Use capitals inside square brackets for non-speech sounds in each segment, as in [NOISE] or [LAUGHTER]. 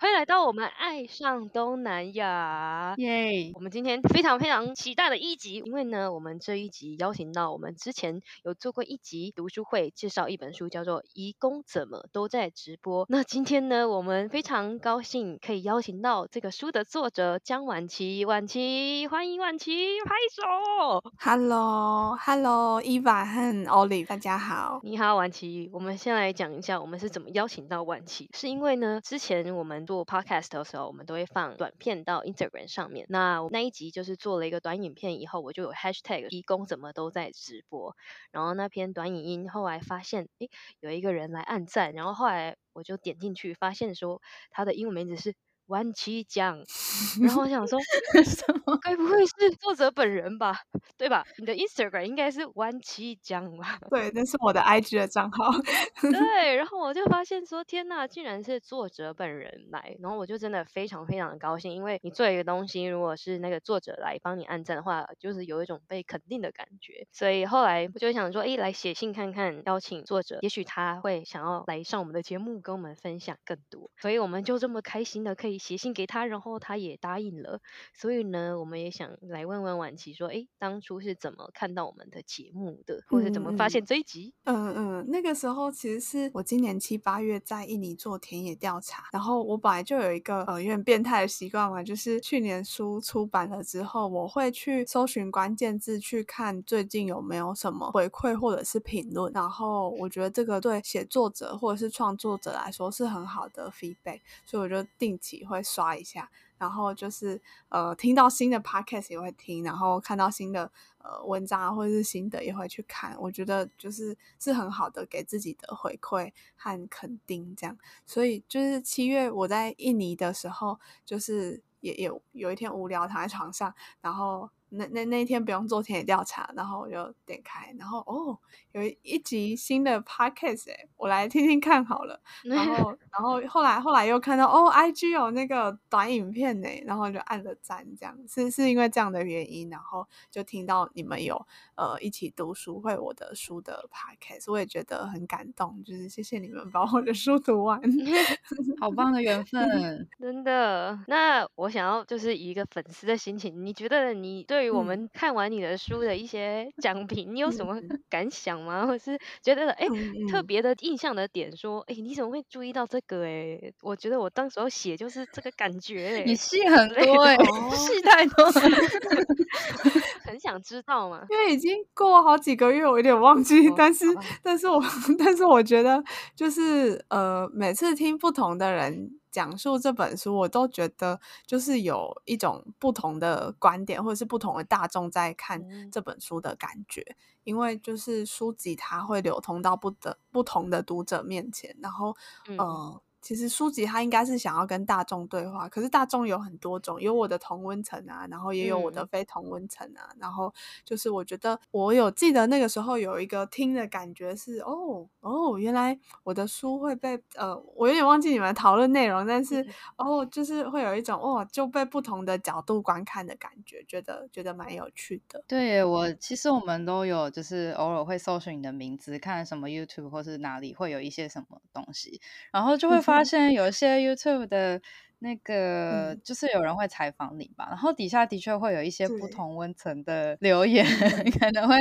欢迎来到我们爱上东南亚，耶！我们今天非常非常期待的一集，因为呢，我们这一集邀请到我们之前有做过一集读书会，介绍一本书，叫做《移工怎么都在直播》。那今天呢，我们非常高兴可以邀请到这个书的作者江晚琪，晚琪，欢迎晚琪，拍手！Hello，Hello，Eva 和 Olive，大家好，你好，晚琪。我们先来讲一下，我们是怎么邀请到晚琪，是因为呢，之前。我们做 podcast 的时候，我们都会放短片到 Instagram 上面。那那一集就是做了一个短影片以后，我就有 hashtag 移工怎么都在直播。然后那篇短影音后来发现，诶，有一个人来按赞，然后后来我就点进去，发现说他的英文名字是。万七酱，然后我想说，[LAUGHS] 什么？该不会是作者本人吧？对吧？你的 Instagram 应该是万七酱吧？对，那是我的 IG 的账号。对，然后我就发现说，天呐，竟然是作者本人来，然后我就真的非常非常的高兴，因为你做一个东西，如果是那个作者来帮你按赞的话，就是有一种被肯定的感觉。所以后来我就想说，哎，来写信看看，邀请作者，也许他会想要来上我们的节目，跟我们分享更多。所以我们就这么开心的可以。写信给他，然后他也答应了。所以呢，我们也想来问问婉琪说，哎，当初是怎么看到我们的节目的，或者怎么发现这一集？嗯嗯，那个时候其实是我今年七八月在印尼做田野调查，然后我本来就有一个呃有点变态的习惯嘛，就是去年书出版了之后，我会去搜寻关键字，去看最近有没有什么回馈或者是评论。然后我觉得这个对写作者或者是创作者来说是很好的 feedback，所以我就定期。会刷一下，然后就是呃，听到新的 podcast 也会听，然后看到新的呃文章，或者是新的也会去看。我觉得就是是很好的给自己的回馈和肯定，这样。所以就是七月我在印尼的时候，就是也有有一天无聊躺在床上，然后。那那那一天不用做田野调查，然后我就点开，然后哦，有一集新的 podcast 哎，我来听听看好了。然 [LAUGHS] 后然后后来后来又看到哦，IG 有那个短影片呢，然后就按了赞，这样是是因为这样的原因，然后就听到你们有呃一起读书会我的书的 podcast，我也觉得很感动，就是谢谢你们把我的书读完，[LAUGHS] 好棒的缘分，[LAUGHS] 真的。那我想要就是以一个粉丝的心情，你觉得你对对于我们看完你的书的一些讲评，你有什么感想吗？或是觉得哎、欸、特别的印象的点，说哎、欸、你怎么会注意到这个、欸？哎，我觉得我当时候写就是这个感觉、欸，你戏很多哎、欸，戏太多了，[LAUGHS] 很想知道嘛。因为已经过了好几个月，我有点忘记，哦、但是但是我 [LAUGHS] 但是我觉得就是呃，每次听不同的人。讲述这本书，我都觉得就是有一种不同的观点，或者是不同的大众在看这本书的感觉。嗯、因为就是书籍它会流通到不的不同的读者面前，然后嗯。呃其实书籍它应该是想要跟大众对话，可是大众有很多种，有我的同温层啊，然后也有我的非同温层啊，嗯、然后就是我觉得我有记得那个时候有一个听的感觉是哦哦，原来我的书会被呃，我有点忘记你们讨论内容，但是、嗯、哦，就是会有一种哦就被不同的角度观看的感觉，觉得觉得蛮有趣的。对，我其实我们都有就是偶尔会搜寻你的名字，看什么 YouTube 或是哪里会有一些什么东西，然后就会。[LAUGHS] 发现有些 YouTube 的那个，嗯、就是有人会采访你吧，然后底下的确会有一些不同温层的留言，[LAUGHS] 可能会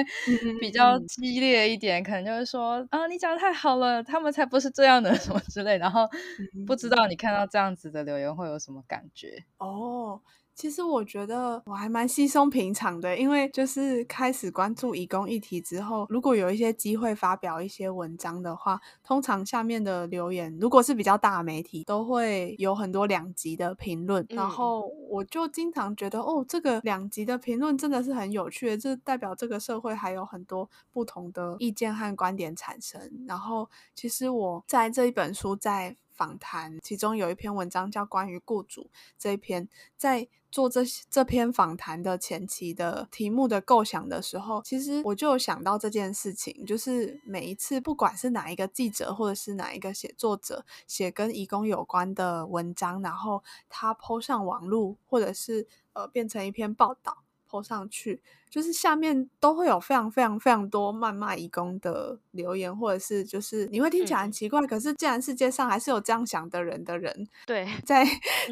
比较激烈一点，嗯、可能就是说啊，你讲的太好了，他们才不是这样的什么之类，然后不知道你看到这样子的留言会有什么感觉。哦。其实我觉得我还蛮稀松平常的，因为就是开始关注移工议题之后，如果有一些机会发表一些文章的话，通常下面的留言如果是比较大的媒体，都会有很多两极的评论，嗯、然后我就经常觉得，哦，这个两极的评论真的是很有趣的，这代表这个社会还有很多不同的意见和观点产生。然后其实我在这一本书在访谈，其中有一篇文章叫《关于雇主》这一篇，在做这这篇访谈的前期的题目的构想的时候，其实我就想到这件事情，就是每一次不管是哪一个记者或者是哪一个写作者写跟义工有关的文章，然后他抛上网络或者是呃变成一篇报道抛上去，就是下面都会有非常非常非常多谩骂义工的留言，或者是就是你会听起来很奇怪，嗯、可是既然世界上还是有这样想的人的人，[LAUGHS] 对，在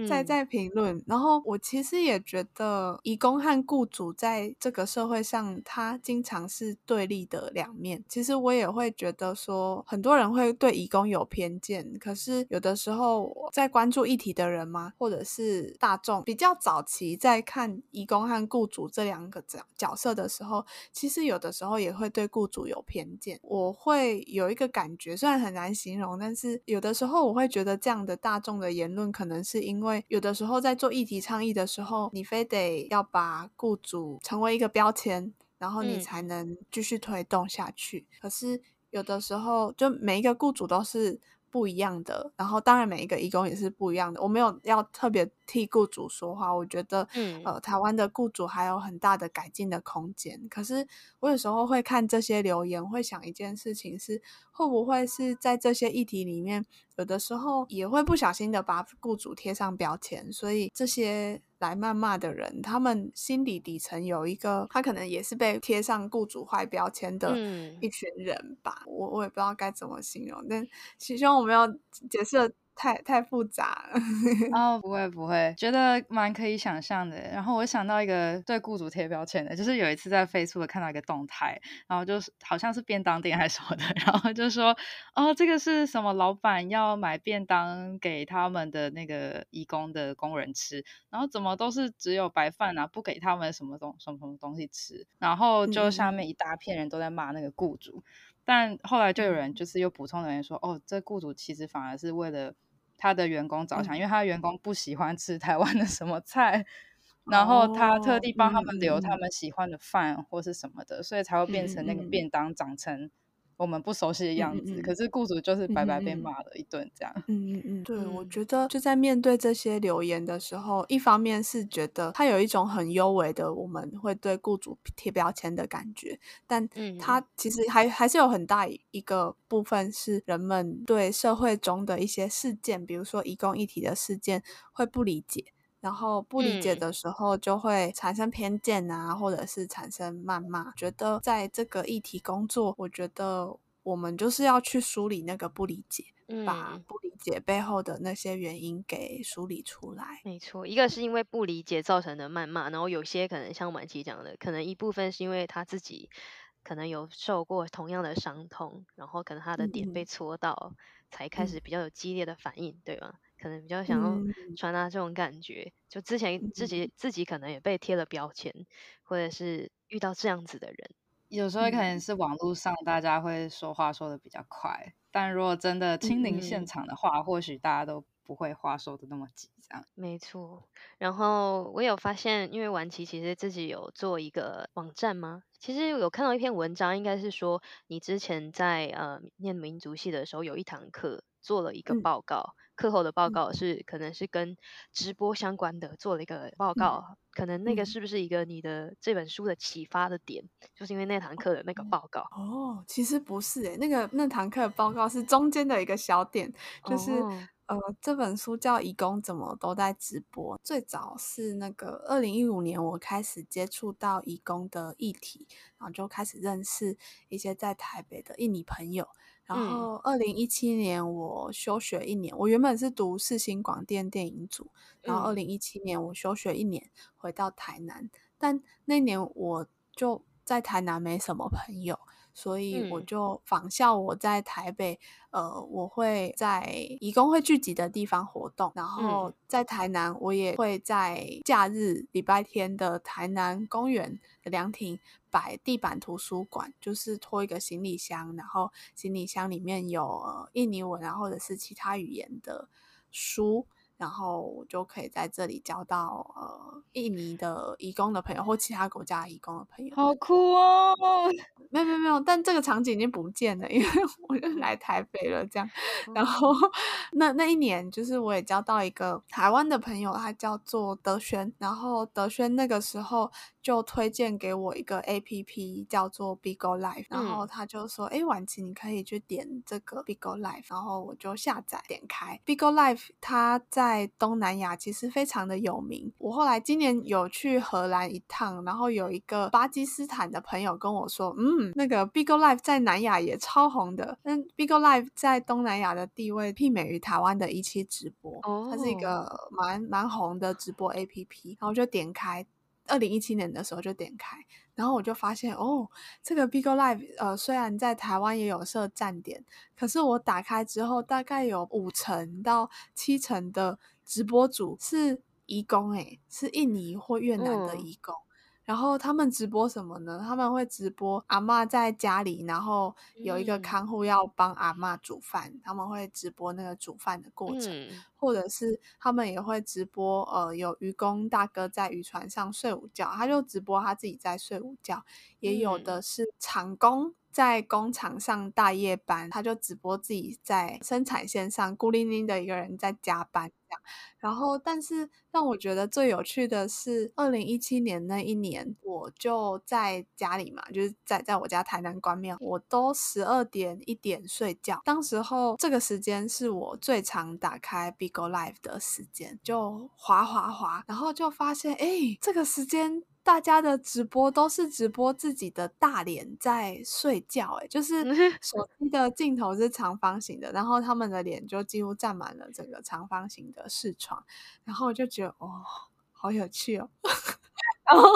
在在评论。然后我其实也觉得，义工和雇主在这个社会上，他经常是对立的两面。其实我也会觉得说，很多人会对义工有偏见，可是有的时候在关注议题的人嘛，或者是大众比较早期在看义工和雇主。这两个角角色的时候，其实有的时候也会对雇主有偏见。我会有一个感觉，虽然很难形容，但是有的时候我会觉得这样的大众的言论，可能是因为有的时候在做议题倡议的时候，你非得要把雇主成为一个标签，然后你才能继续推动下去。嗯。可是有的时候，就每一个雇主都是。不一样的，然后当然每一个义工也是不一样的。我没有要特别替雇主说话，我觉得，嗯，呃，台湾的雇主还有很大的改进的空间。可是我有时候会看这些留言，会想一件事情是，会不会是在这些议题里面，有的时候也会不小心的把雇主贴上标签，所以这些。来谩骂的人，他们心底底层有一个，他可能也是被贴上雇主坏标签的一群人吧。嗯、我我也不知道该怎么形容，但其实我们要解释。太太复杂了 [LAUGHS] 哦，不会不会，觉得蛮可以想象的。然后我想到一个对雇主贴标签的，就是有一次在 Facebook 看到一个动态，然后就是好像是便当店还是什么的，[LAUGHS] 然后就说哦，这个是什么老板要买便当给他们的那个义工的工人吃，然后怎么都是只有白饭啊，不给他们什么东什么什么东西吃，然后就下面一大片人都在骂那个雇主，嗯、但后来就有人就是又补充留言说，哦，这雇主其实反而是为了。他的员工着想，因为他的员工不喜欢吃台湾的什么菜，嗯、然后他特地帮他们留他们喜欢的饭或是什么的，嗯、所以才会变成那个便当长成我们不熟悉的样子。嗯嗯、可是雇主就是白白被骂了一顿，这样。嗯嗯嗯，对，我觉得就在面对这些留言的时候，一方面是觉得他有一种很幽微的我们会对雇主贴标签的感觉，但他其实还还是有很大一个部分是人们对社会中的一些事件，比如说移工议题的事件会不理解。然后不理解的时候，就会产生偏见啊，嗯、或者是产生谩骂。觉得在这个议题工作，我觉得我们就是要去梳理那个不理解，嗯、把不理解背后的那些原因给梳理出来。没错，一个是因为不理解造成的谩骂，然后有些可能像婉琪讲的，可能一部分是因为他自己可能有受过同样的伤痛，然后可能他的点被戳到，嗯、才开始比较有激烈的反应，嗯、对吗？可能比较想要传达这种感觉，嗯、就之前自己自己可能也被贴了标签，或者是遇到这样子的人，有时候可能是网络上大家会说话说的比较快，嗯、但如果真的亲临现场的话，嗯、或许大家都不会话说的那么急，这样。没错，然后我有发现，因为婉琪其实自己有做一个网站吗？其实有看到一篇文章，应该是说你之前在呃念民族系的时候有一堂课做了一个报告。嗯课后的报告是可能是跟直播相关的，做了一个报告，嗯、可能那个是不是一个你的这本书的启发的点，嗯、就是因为那堂课的那个报告。哦，其实不是诶，那个那堂课的报告是中间的一个小点，就是、哦、呃这本书叫《移工怎么都在直播》，最早是那个二零一五年我开始接触到移工的议题，然后就开始认识一些在台北的印尼朋友。然后，二零一七年我休学一年。嗯、我原本是读世新广电电影组，然后二零一七年我休学一年，回到台南。但那年我就在台南没什么朋友，所以我就仿效我在台北，嗯、呃，我会在义工会聚集的地方活动。然后在台南，我也会在假日礼拜天的台南公园的凉亭。摆地板图书馆，就是拖一个行李箱，然后行李箱里面有、呃、印尼文啊，或者是其他语言的书。然后我就可以在这里交到呃印尼的移工的朋友，或其他国家移工的朋友。好酷哦！[LAUGHS] 没有没有没有，但这个场景已经不见了，因为我就来台北了。这样，然后 [LAUGHS] 那那一年，就是我也交到一个台湾的朋友，他叫做德轩。然后德轩那个时候就推荐给我一个 APP，叫做 Bigo Life，。然后他就说：“哎、嗯，婉琪，你可以去点这个 Bigo Life。”然后我就下载点开 Bigo Life，他在在东南亚其实非常的有名。我后来今年有去荷兰一趟，然后有一个巴基斯坦的朋友跟我说，嗯，那个 Bigo Live 在南亚也超红的。但 Bigo Live 在东南亚的地位媲美于台湾的一期直播，它是一个蛮蛮红的直播 APP。然后我就点开，二零一七年的时候就点开。然后我就发现，哦，这个 Bigo Live，呃，虽然在台湾也有设站点，可是我打开之后，大概有五成到七成的直播主是移工，诶，是印尼或越南的移工。嗯然后他们直播什么呢？他们会直播阿嬷在家里，然后有一个看护要帮阿嬷煮饭，嗯、他们会直播那个煮饭的过程，嗯、或者是他们也会直播，呃，有渔工大哥在渔船上睡午觉，他就直播他自己在睡午觉，也有的是厂工。在工厂上大夜班，他就直播自己在生产线上孤零零的一个人在加班然后，但是让我觉得最有趣的是，二零一七年那一年，我就在家里嘛，就是在在我家台南关庙，我都十二点一点睡觉。当时候这个时间是我最常打开 Bigo Live 的时间，就滑滑滑，然后就发现，哎，这个时间。大家的直播都是直播自己的大脸在睡觉，哎，就是手机的镜头是长方形的，然后他们的脸就几乎占满了整个长方形的视窗，然后我就觉得哦，好有趣哦。[LAUGHS] 然后，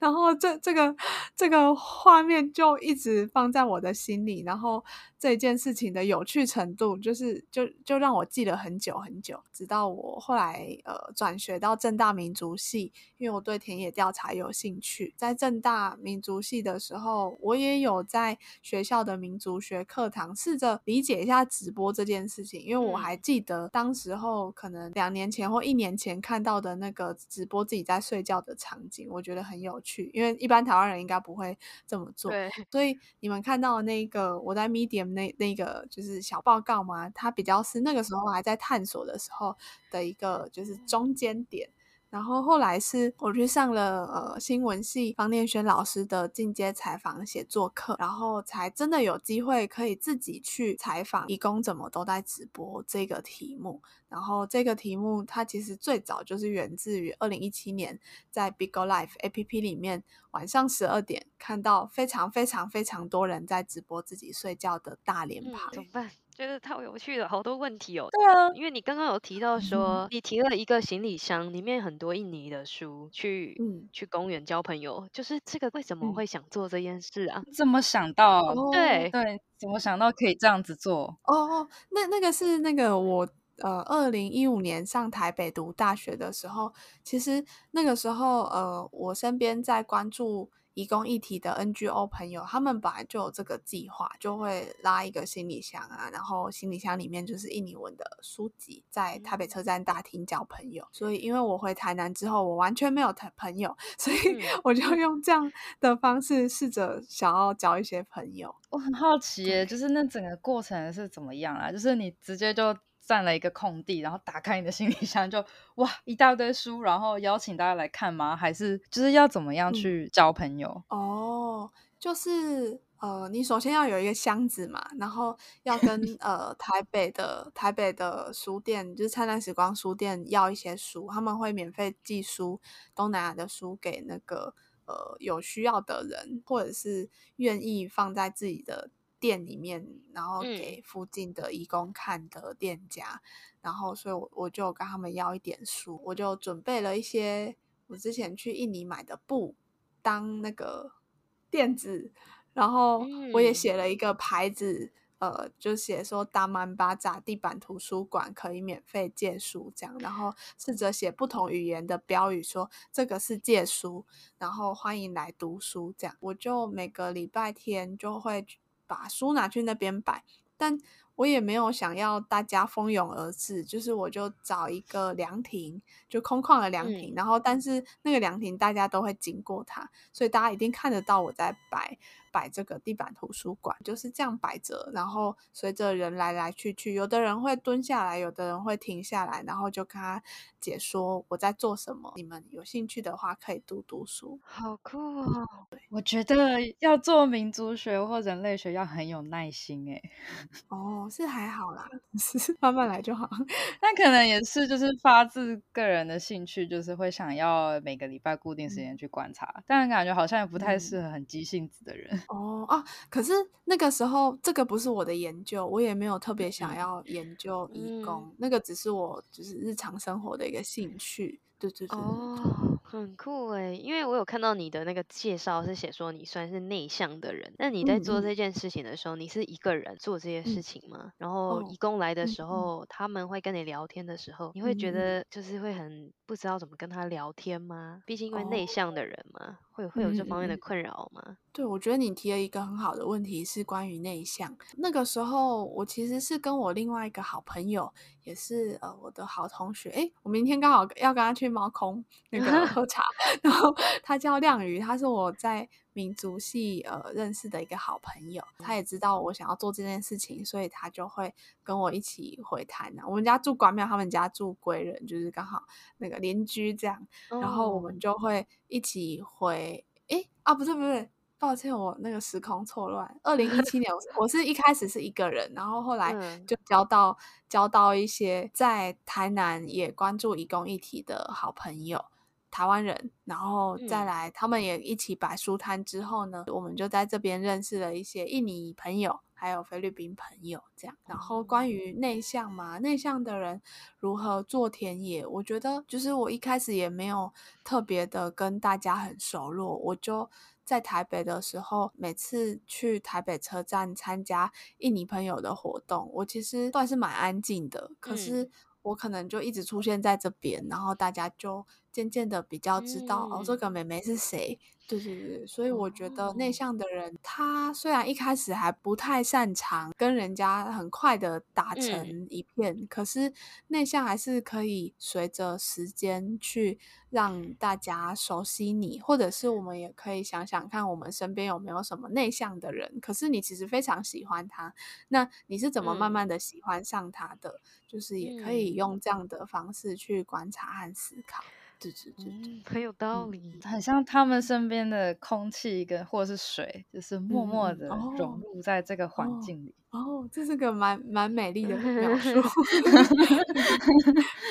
然后这这个这个画面就一直放在我的心里。然后这件事情的有趣程度，就是就就让我记了很久很久。直到我后来呃转学到正大民族系，因为我对田野调查有兴趣。在正大民族系的时候，我也有在学校的民族学课堂试着理解一下直播这件事情。因为我还记得当时候可能两年前或一年前看到的那个直播自己在睡觉的场景。我觉得很有趣，因为一般台湾人应该不会这么做。对，所以你们看到的那个我在 Medium 那那个就是小报告嘛，它比较是那个时候还在探索的时候的一个就是中间点。然后后来是我去上了呃新闻系方念轩老师的进阶采访写作课，然后才真的有机会可以自己去采访义工怎么都在直播这个题目。然后这个题目它其实最早就是源自于二零一七年在 Bigo Life APP 里面晚上十二点看到非常非常非常多人在直播自己睡觉的大脸庞。嗯，怎么办？觉得太有趣了，好多问题哦。对啊，因为你刚刚有提到说，嗯、你提了一个行李箱，里面很多印尼的书，去、嗯、去公园交朋友，就是这个为什么会想做这件事啊？怎么想到？哦、对对，怎么想到可以这样子做？哦哦，那那个是那个我呃，二零一五年上台北读大学的时候，其实那个时候呃，我身边在关注。移工一体的 NGO 朋友，他们本来就有这个计划，就会拉一个行李箱啊，然后行李箱里面就是印尼文的书籍，在台北车站大厅交朋友。所以，因为我回台南之后，我完全没有朋友，所以我就用这样的方式试着想要交一些朋友。我很好奇耶，就是那整个过程是怎么样啊？就是你直接就。占了一个空地，然后打开你的行李箱就，就哇一大堆书，然后邀请大家来看吗？还是就是要怎么样去交朋友？嗯、哦，就是呃，你首先要有一个箱子嘛，然后要跟 [LAUGHS] 呃台北的台北的书店，就是灿烂时光书店要一些书，他们会免费寄书，东南亚的书给那个呃有需要的人，或者是愿意放在自己的。店里面，然后给附近的义工看的店家，嗯、然后所以我我就跟他们要一点书，我就准备了一些我之前去印尼买的布当那个垫子，然后我也写了一个牌子，嗯、呃，就写说达曼巴扎地板图书馆可以免费借书这样，然后试着写不同语言的标语，说这个是借书，然后欢迎来读书这样，我就每个礼拜天就会。把书拿去那边摆，但我也没有想要大家蜂拥而至，就是我就找一个凉亭，就空旷的凉亭，嗯、然后但是那个凉亭大家都会经过它，所以大家一定看得到我在摆摆这个地板图书馆，就是这样摆着，然后随着人来来去去，有的人会蹲下来，有的人会停下来，然后就跟他解说我在做什么。你们有兴趣的话，可以读读书。好酷哦！我觉得要做民族学或人类学要很有耐心诶。[LAUGHS] 哦，是还好啦，是慢慢来就好。[LAUGHS] 但可能也是就是发自个人的兴趣，就是会想要每个礼拜固定时间去观察，嗯、但感觉好像也不太适合很急性子的人。嗯、哦啊，可是那个时候这个不是我的研究，我也没有特别想要研究义工，嗯、那个只是我就是日常生活的一个兴趣。对对对，哦，很酷诶，因为我有看到你的那个介绍是写说你算是内向的人，那你在做这件事情的时候，嗯、你是一个人做这些事情吗？嗯、然后义工来的时候，哦、他们会跟你聊天的时候，嗯、你会觉得就是会很不知道怎么跟他聊天吗？毕竟因为内向的人嘛，哦、会会有这方面的困扰吗？对，我觉得你提了一个很好的问题，是关于内向。那个时候，我其实是跟我另外一个好朋友，也是呃我的好同学。诶，我明天刚好要跟他去猫空那个喝茶，[LAUGHS] 然后他叫亮宇，他是我在民族系呃认识的一个好朋友。他也知道我想要做这件事情，所以他就会跟我一起回台南。我们家住关庙，他们家住归仁，就是刚好那个邻居这样。然后我们就会一起回。诶啊，不是不是。抱歉，我那个时空错乱。二零一七年，我我是一开始是一个人，然后后来就交到、嗯、交到一些在台南也关注移工议题的好朋友，台湾人，然后再来，他们也一起摆书摊之后呢，我们就在这边认识了一些印尼朋友，还有菲律宾朋友，这样。然后关于内向嘛，内向的人如何做田野，我觉得就是我一开始也没有特别的跟大家很熟络，我就。在台北的时候，每次去台北车站参加印尼朋友的活动，我其实都还是蛮安静的。可是我可能就一直出现在这边，然后大家就渐渐的比较知道、嗯、哦，这个妹妹是谁。对对对，所以我觉得内向的人，他虽然一开始还不太擅长跟人家很快的打成一片，嗯、可是内向还是可以随着时间去让大家熟悉你，或者是我们也可以想想看，我们身边有没有什么内向的人，可是你其实非常喜欢他，那你是怎么慢慢的喜欢上他的？嗯、就是也可以用这样的方式去观察和思考。对对对，对，很有道理，嗯，很像他们身边的空气跟或是水，就是默默的融入在这个环境里。嗯哦哦，这是个蛮蛮美丽的描 [LAUGHS] 述。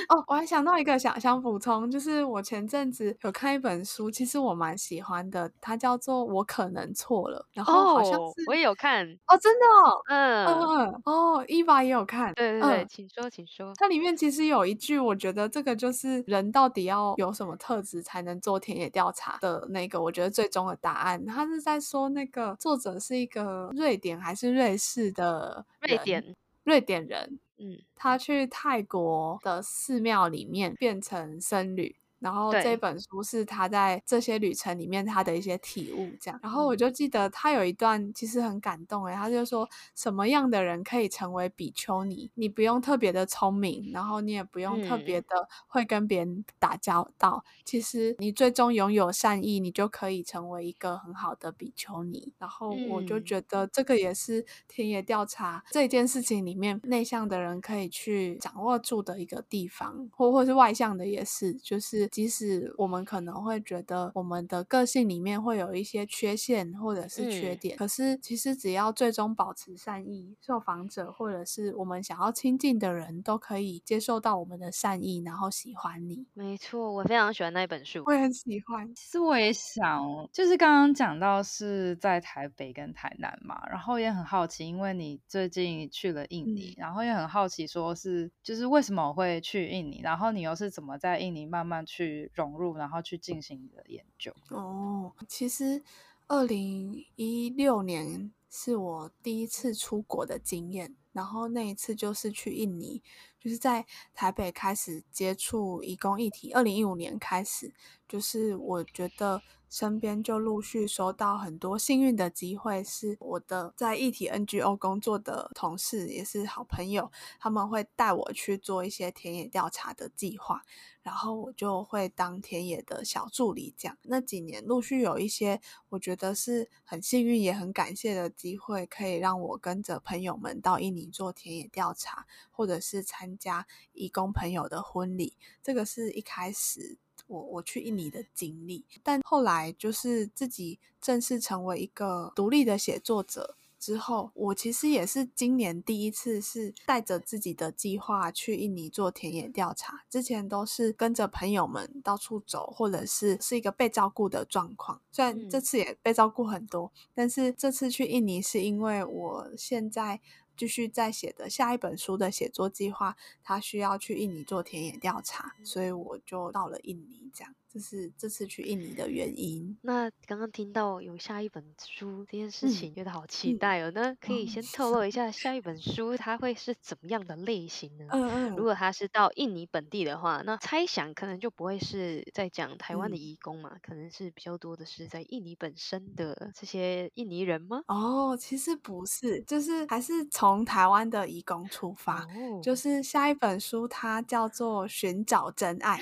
哦，我还想到一个想想补充，就是我前阵子有看一本书，其实我蛮喜欢的，它叫做《我可能错了》，然后好像是、哦、我也有看哦，真的哦，嗯嗯嗯，哦，伊娃也有看，对对对，嗯、请说请说。它里面其实有一句，我觉得这个就是人到底要有什么特质才能做田野调查的那个，我觉得最终的答案，他是在说那个作者是一个瑞典还是瑞士的。呃，瑞典，瑞典人，嗯，他去泰国的寺庙里面变成僧侣。然后这本书是他在这些旅程里面他的一些体悟，这样。然后我就记得他有一段其实很感动诶，他就说什么样的人可以成为比丘尼？你不用特别的聪明，然后你也不用特别的会跟别人打交道。嗯、其实你最终拥有善意，你就可以成为一个很好的比丘尼。然后我就觉得这个也是田野调查这件事情里面内向的人可以去掌握住的一个地方，或或是外向的也是，就是。即使我们可能会觉得我们的个性里面会有一些缺陷或者是缺点，嗯、可是其实只要最终保持善意，受访者或者是我们想要亲近的人都可以接受到我们的善意，然后喜欢你。没错，我非常喜欢那本书，我也很喜欢。其实我也想，就是刚刚讲到是在台北跟台南嘛，然后也很好奇，因为你最近去了印尼，嗯、然后也很好奇，说是就是为什么我会去印尼，然后你又是怎么在印尼慢慢去。去融入，然后去进行你的研究。哦，其实二零一六年是我第一次出国的经验，然后那一次就是去印尼。就是在台北开始接触移工议题，二零一五年开始，就是我觉得。身边就陆续收到很多幸运的机会，是我的在议题 NGO 工作的同事，也是好朋友，他们会带我去做一些田野调查的计划，然后我就会当田野的小助理。这样那几年陆续有一些我觉得是很幸运也很感谢的机会，可以让我跟着朋友们到印尼做田野调查，或者是参加义工朋友的婚礼。这个是一开始。我我去印尼的经历，但后来就是自己正式成为一个独立的写作者之后，我其实也是今年第一次是带着自己的计划去印尼做田野调查。之前都是跟着朋友们到处走，或者是是一个被照顾的状况。虽然这次也被照顾很多，但是这次去印尼是因为我现在。继续在写的下一本书的写作计划，他需要去印尼做田野调查，所以我就到了印尼，这样。这是这次去印尼的原因。那刚刚听到有下一本书这件事情，觉得好期待哦。嗯、那可以先透露一下下一本书它会是怎么样的类型呢？嗯嗯。如果它是到印尼本地的话，那猜想可能就不会是在讲台湾的移工嘛，嗯、可能是比较多的是在印尼本身的这些印尼人吗？哦，其实不是，就是还是从台湾的移工出发。哦。就是下一本书它叫做《寻找真爱》。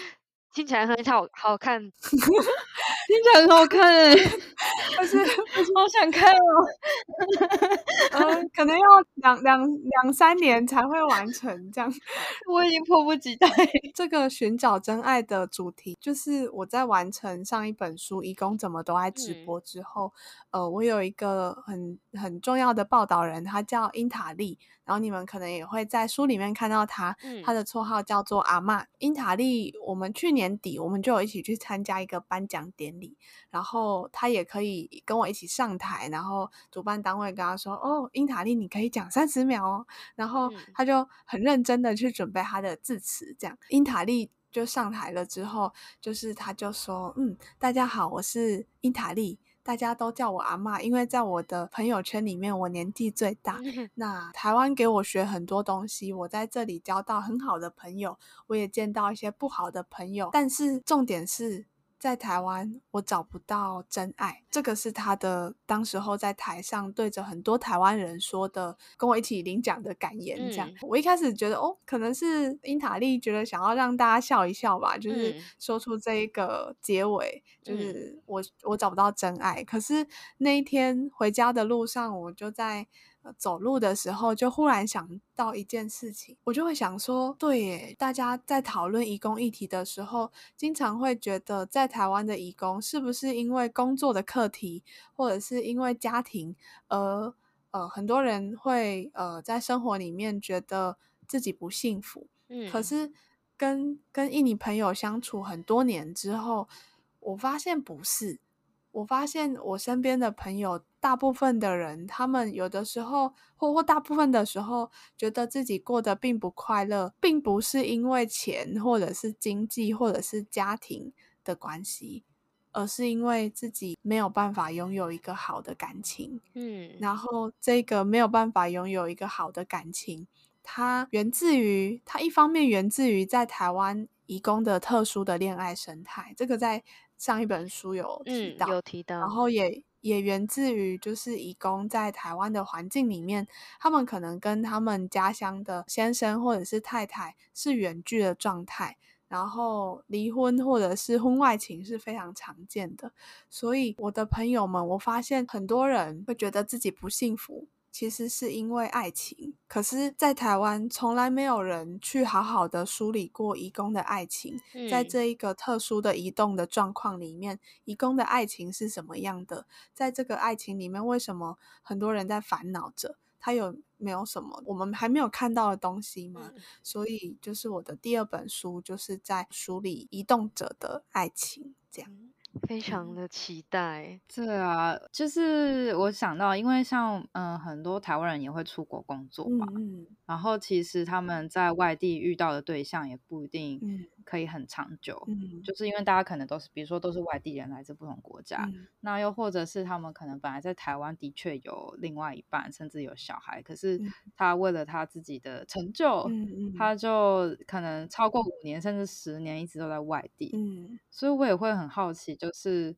听起来很好好看，[LAUGHS] 听起来很好看哎，[LAUGHS] 但是 [LAUGHS] 我好想看哦，嗯，可能要两两两三年才会完成这样，我已经迫不及待。这个寻找真爱的主题，就是我在完成上一本书《移工怎么都爱直播》之后，嗯、呃，我有一个很很重要的报道人，他叫英塔利。然后你们可能也会在书里面看到他，嗯、他的绰号叫做阿嬷英塔利。我们去年底我们就有一起去参加一个颁奖典礼，然后他也可以跟我一起上台，然后主办单位跟他说：“哦，英塔利，你可以讲三十秒哦。”然后他就很认真的去准备他的致辞，这样。英塔利就上台了之后，就是他就说：“嗯，大家好，我是英塔利。”大家都叫我阿妈，因为在我的朋友圈里面，我年纪最大。[LAUGHS] 那台湾给我学很多东西，我在这里交到很好的朋友，我也见到一些不好的朋友，但是重点是。在台湾，我找不到真爱。这个是他的当时候在台上对着很多台湾人说的，跟我一起领奖的感言。这样，嗯、我一开始觉得，哦，可能是英塔利觉得想要让大家笑一笑吧，就是说出这一个结尾，嗯、就是我我找不到真爱。可是那一天回家的路上，我就在。走路的时候，就忽然想到一件事情，我就会想说，对耶，大家在讨论移工议题的时候，经常会觉得，在台湾的移工是不是因为工作的课题，或者是因为家庭，而呃，很多人会呃，在生活里面觉得自己不幸福。嗯，可是跟跟印尼朋友相处很多年之后，我发现不是。我发现我身边的朋友，大部分的人，他们有的时候，或或大部分的时候，觉得自己过得并不快乐，并不是因为钱，或者是经济，或者是家庭的关系，而是因为自己没有办法拥有一个好的感情。嗯，然后这个没有办法拥有一个好的感情，它源自于，它一方面源自于在台湾移工的特殊的恋爱生态，这个在。上一本书有提到，嗯、有提到，然后也也源自于就是移工在台湾的环境里面，他们可能跟他们家乡的先生或者是太太是远距的状态，然后离婚或者是婚外情是非常常见的，所以我的朋友们，我发现很多人会觉得自己不幸福。其实是因为爱情，可是，在台湾从来没有人去好好的梳理过移工的爱情。嗯、在这一个特殊的移动的状况里面，移工的爱情是什么样的？在这个爱情里面，为什么很多人在烦恼着？他有没有什么我们还没有看到的东西吗？嗯、所以，就是我的第二本书，就是在梳理移动者的爱情，这样。非常的期待，嗯、对啊，就是我想到，因为像嗯、呃，很多台湾人也会出国工作嘛，嗯，然后其实他们在外地遇到的对象也不一定可以很长久，嗯，就是因为大家可能都是，比如说都是外地人，来自不同国家，嗯，那又或者是他们可能本来在台湾的确有另外一半，甚至有小孩，可是他为了他自己的成就，嗯，他。就可能超过五年甚至十年一直都在外地，嗯，所以我也会很好奇，就是，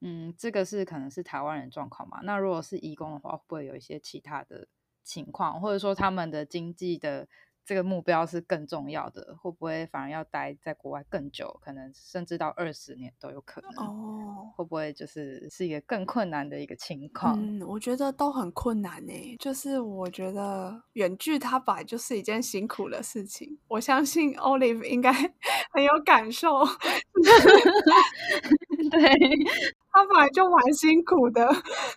嗯，这个是可能是台湾人状况嘛？那如果是移工的话，会不会有一些其他的情况，或者说他们的经济的？这个目标是更重要的，会不会反而要待在国外更久？可能甚至到二十年都有可能。哦，会不会就是是一个更困难的一个情况？嗯，我觉得都很困难呢。就是我觉得远距它本来就是一件辛苦的事情，我相信 Olive 应该 [LAUGHS] 很有感受。[LAUGHS] 对。他本来就蛮辛苦的，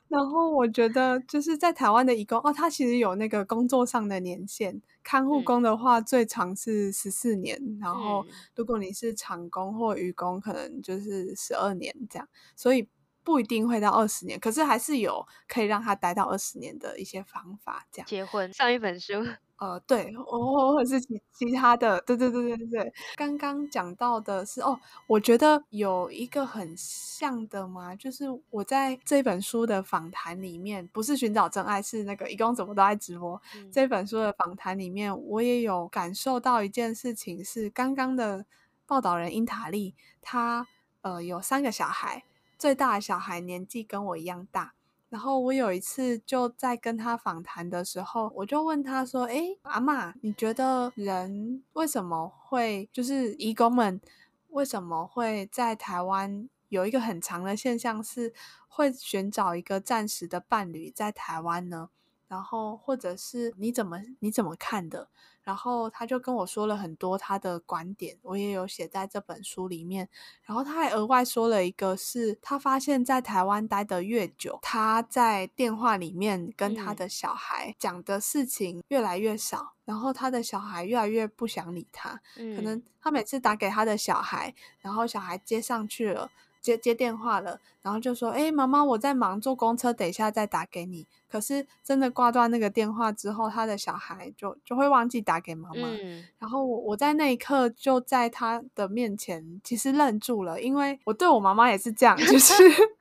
然后我觉得就是在台湾的义工哦，他其实有那个工作上的年限，看护工的话最长是十四年，嗯，然后如果你是厂工或渔工，可能就是十二年这样，所以不一定会到二十年，可是还是有可以让他待到二十年的一些方法，这样。结婚上一本书。[LAUGHS] 呃，对，我或者是其其他的，对对对对对。刚刚讲到的是哦，我觉得有一个很像的嘛，就是我在这本书的访谈里面，不是寻找真爱，是那个一共怎么都爱直播。嗯、这本书的访谈里面，我也有感受到一件事情，是刚刚的报道人英塔利，他呃有三个小孩，最大的小孩年纪跟我一样大。然后我有一次就在跟他访谈的时候，我就问他说：“诶，阿嬷，你觉得人为什么会就是义工们为什么会在台湾有一个很长的现象是会寻找一个暂时的伴侣在台湾呢？然后或者是你怎么你怎么看的？”然后他就跟我说了很多他的观点，我也有写在这本书里面。然后他还额外说了一个是，他发现在台湾待得越久，他在电话里面跟他的小孩讲的事情越来越少，然后他的小孩越来越不想理他。可能他每次打给他的小孩，然后小孩接上去了，接接电话了，然后就说：“哎，妈妈，我在忙，坐公车，等一下再打给你。”可是真的挂断那个电话之后，他的小孩就就会忘记打给妈妈。嗯、然后我我在那一刻就在他的面前，其实愣住了，因为我对我妈妈也是这样，就 [LAUGHS] 是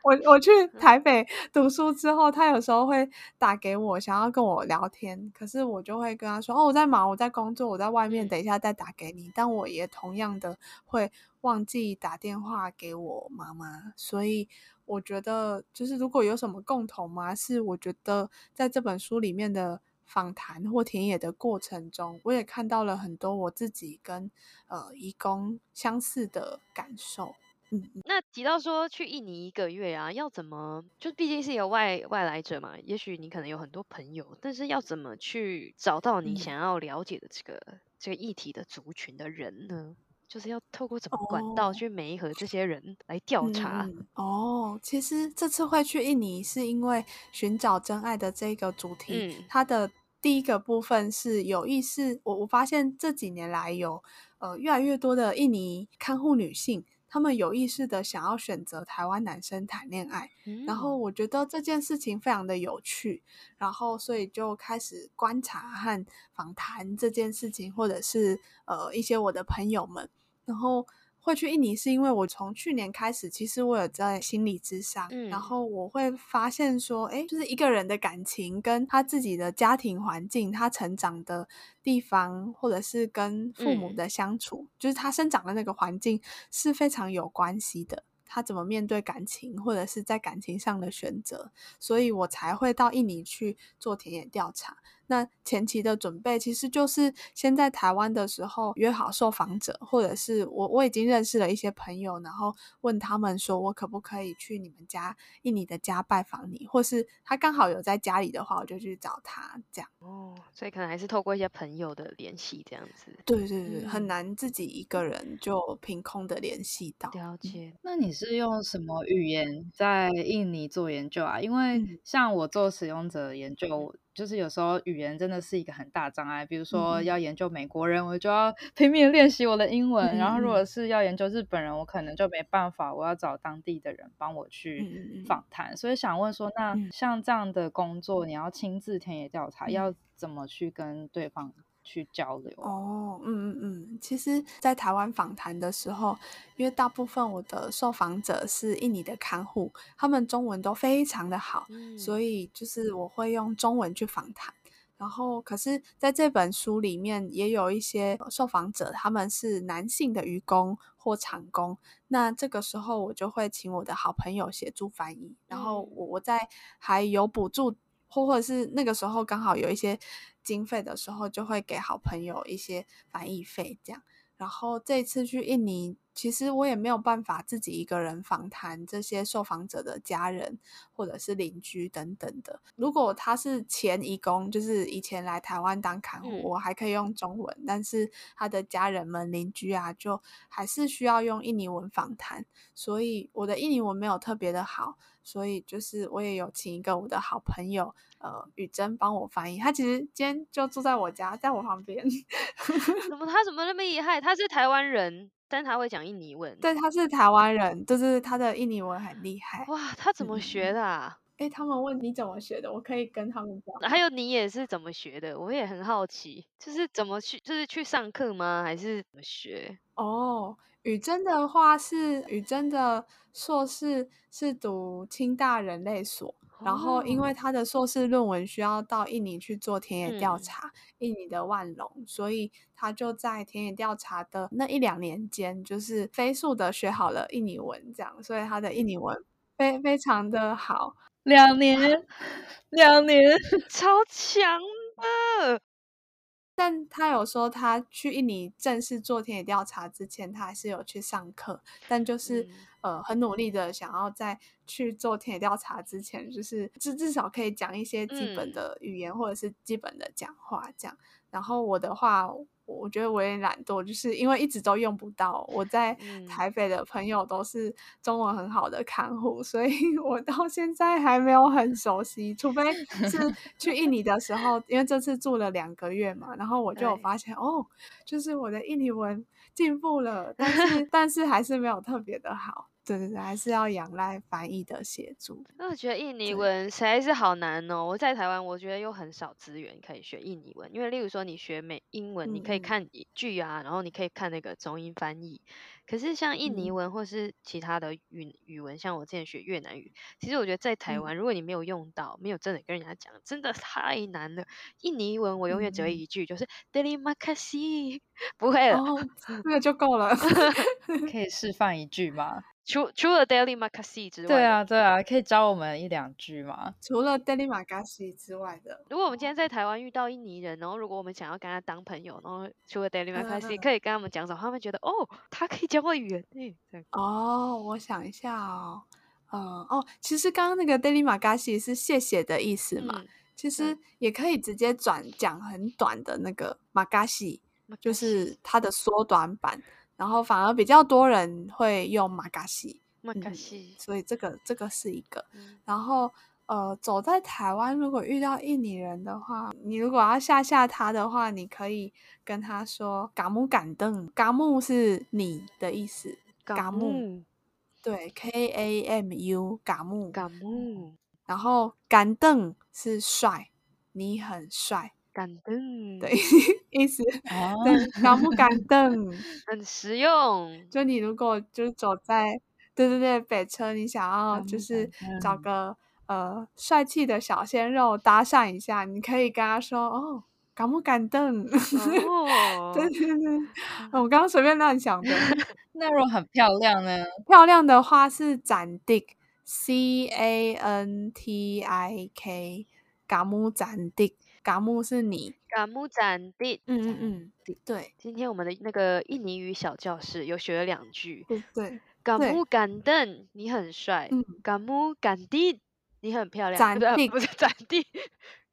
我我去台北读书之后，他有时候会打给我，想要跟我聊天，可是我就会跟他说：“哦，我在忙，我在工作，我在外面，等一下再打给你。”但我也同样的会忘记打电话给我妈妈，所以。我觉得就是如果有什么共同吗？是我觉得在这本书里面的访谈或田野的过程中，我也看到了很多我自己跟呃移工相似的感受。嗯，那提到说去印尼一个月啊，要怎么？就毕竟是有外外来者嘛，也许你可能有很多朋友，但是要怎么去找到你想要了解的这个、嗯、这个议题的族群的人呢？就是要透过怎么管道去媒合这些人来调查。哦、嗯。哦，其实这次会去印尼是因为寻找真爱的这个主题，嗯、它的第一个部分是有意识。我我发现这几年来有呃越来越多的印尼看护女性，她们有意识的想要选择台湾男生谈恋爱。嗯、然后我觉得这件事情非常的有趣，然后所以就开始观察和访谈这件事情，或者是呃一些我的朋友们。然后会去印尼，是因为我从去年开始，其实我有在心理咨商，嗯，然后我会发现说，哎，就是一个人的感情跟他自己的家庭环境、他成长的地方，或者是跟父母的相处，嗯，就是他生长的那个环境是非常有关系的。他怎么面对感情，或者是在感情上的选择，所以我才会到印尼去做田野调查。那前期的准备其实就是先在台湾的时候约好受访者，或者是我我已经认识了一些朋友，然后问他们说，我可不可以去你们家印尼的家拜访你，或是他刚好有在家里的话，我就去找他这样。哦，所以可能还是透过一些朋友的联系这样子。对对对，嗯、很难自己一个人就凭空的联系到。了解。那你是用什么语言在印尼做研究啊？因为像我做使用者研究。就是有时候语言真的是一个很大障碍，比如说要研究美国人，我就要 [LAUGHS] 拼命练习我的英文；然后如果是要研究日本人，我可能就没办法，我要找当地的人帮我去访谈。所以想问说，那像这样的工作，你要亲自田野调查，要怎么去跟对方去交流。哦，嗯嗯嗯，其实，在台湾访谈的时候，因为大部分我的受访者是印尼的看护，他们中文都非常的好，嗯、所以就是我会用中文去访谈。然后，可是在这本书里面也有一些受访者，他们是男性的渔工或厂工，那这个时候我就会请我的好朋友协助翻译。然后我我在还有补助或或者是那个时候刚好有一些经费的时候，就会给好朋友一些翻译费这样。然后这次去印尼，其实我也没有办法自己一个人访谈这些受访者的家人或者是邻居等等的。如果他是前移工，就是以前来台湾当看护，我还可以用中文，但是他的家人们、邻居啊，就还是需要用印尼文访谈。所以我的印尼文没有特别的好，所以就是我也有请一个我的好朋友。呃，雨珍帮我翻译，他其实今天就住在我家，在我旁边。[LAUGHS] 怎么他怎么那么厉害？他是台湾人，但他会讲印尼文。对，他是台湾人，就是他的印尼文很厉害。哇，他怎么学的啊？哎、嗯，他们问你怎么学的，我可以跟他们讲。还有你也是怎么学的？我也很好奇，就是怎么去，就是去上课吗？还是怎么学？哦，雨珍的话是雨珍的硕士是读清大人类所。然后，因为他的硕士论文需要到印尼去做田野调查，嗯、印尼的万隆，所以他就在田野调查的那一两年间，就是飞速的学好了印尼文，这样，所以他的印尼文非非常的好。两年，两年，[LAUGHS] 超强的。但他有说，他去印尼正式做田野调查之前，他还是有去上课，但就是、嗯、呃很努力的想要在去做田野调查之前，就是至至少可以讲一些基本的语言或者是基本的讲话这样。然后我的话。我觉得我也懒惰，就是因为一直都用不到。我在台北的朋友都是中文很好的看护，所以 [LAUGHS] 我到现在还没有很熟悉。除非是 [LAUGHS] 去印尼的时候，因为这次住了两个月嘛，然后我就有发现哦，就是我的印尼文进步了，但是 [LAUGHS] 但是还是没有特别的好。对对对，还是要仰赖翻译的协助。那我觉得印尼文实在是好难哦。我在台湾，我觉得有很少资源可以学印尼文，因为例如说你学美英文，你可以看剧啊，嗯、然后你可以看那个中英翻译。可是像印尼文或是其他的语语文，像我之前学越南语，其实我觉得在台湾，如果你没有用到，没有真的跟人家讲，真的太难了。印尼文我永远只会一句，就是 Terima kasih，[LAUGHS] 不会了，那个就够了。[LAUGHS] [LAUGHS] 可以示范一句吗？除除了 Daily Makasi 之外，对啊对啊，可以教我们一两句吗？除了 Daily Makasi 之外的，如果我们今天在台湾遇到印尼人，然后如果我们想要跟他当朋友，然后除了 Terima kasih 可以跟他们讲什么？他们觉得哦，他可以教我语言诶。哦，我想一下哦，嗯哦，其实刚刚那个 Daily Makasi 是谢谢的意思嘛，嗯、其实也可以直接转讲很短的那个 makasih，就是它的缩短版。然后反而比较多人会用马嘎西，马嘎西，所以这个这个是一个。嗯、然后呃，走在台湾，如果遇到印尼人的话，你如果要吓吓他的话，你可以跟他说“嘎木敢登”，嘎木是你的意思，嘎木，对，K A M U，嘎木，嘎木。然后敢登是帅，你很帅。敢登，[LAUGHS] 对，意思，对，敢不敢动，很实用。就你如果就是走在，对对对，北车，你想要就是找个呃帅气的小鲜肉搭讪一下，你可以跟他说哦，敢不敢动？哦，[LAUGHS] 对对对，我刚刚随便乱想的。[LAUGHS] 那如果很漂亮呢？漂亮的话是展迪，C A N T I K，嘎木展迪。嘎木是你，嘎木展地，嗯嗯嗯，对。今天我们的那个印尼语小教室有学了两句，对。嘎木敢登，你很帅。嗯。嘎木敢地，你很漂亮。[LAUGHS] 展地不是展地，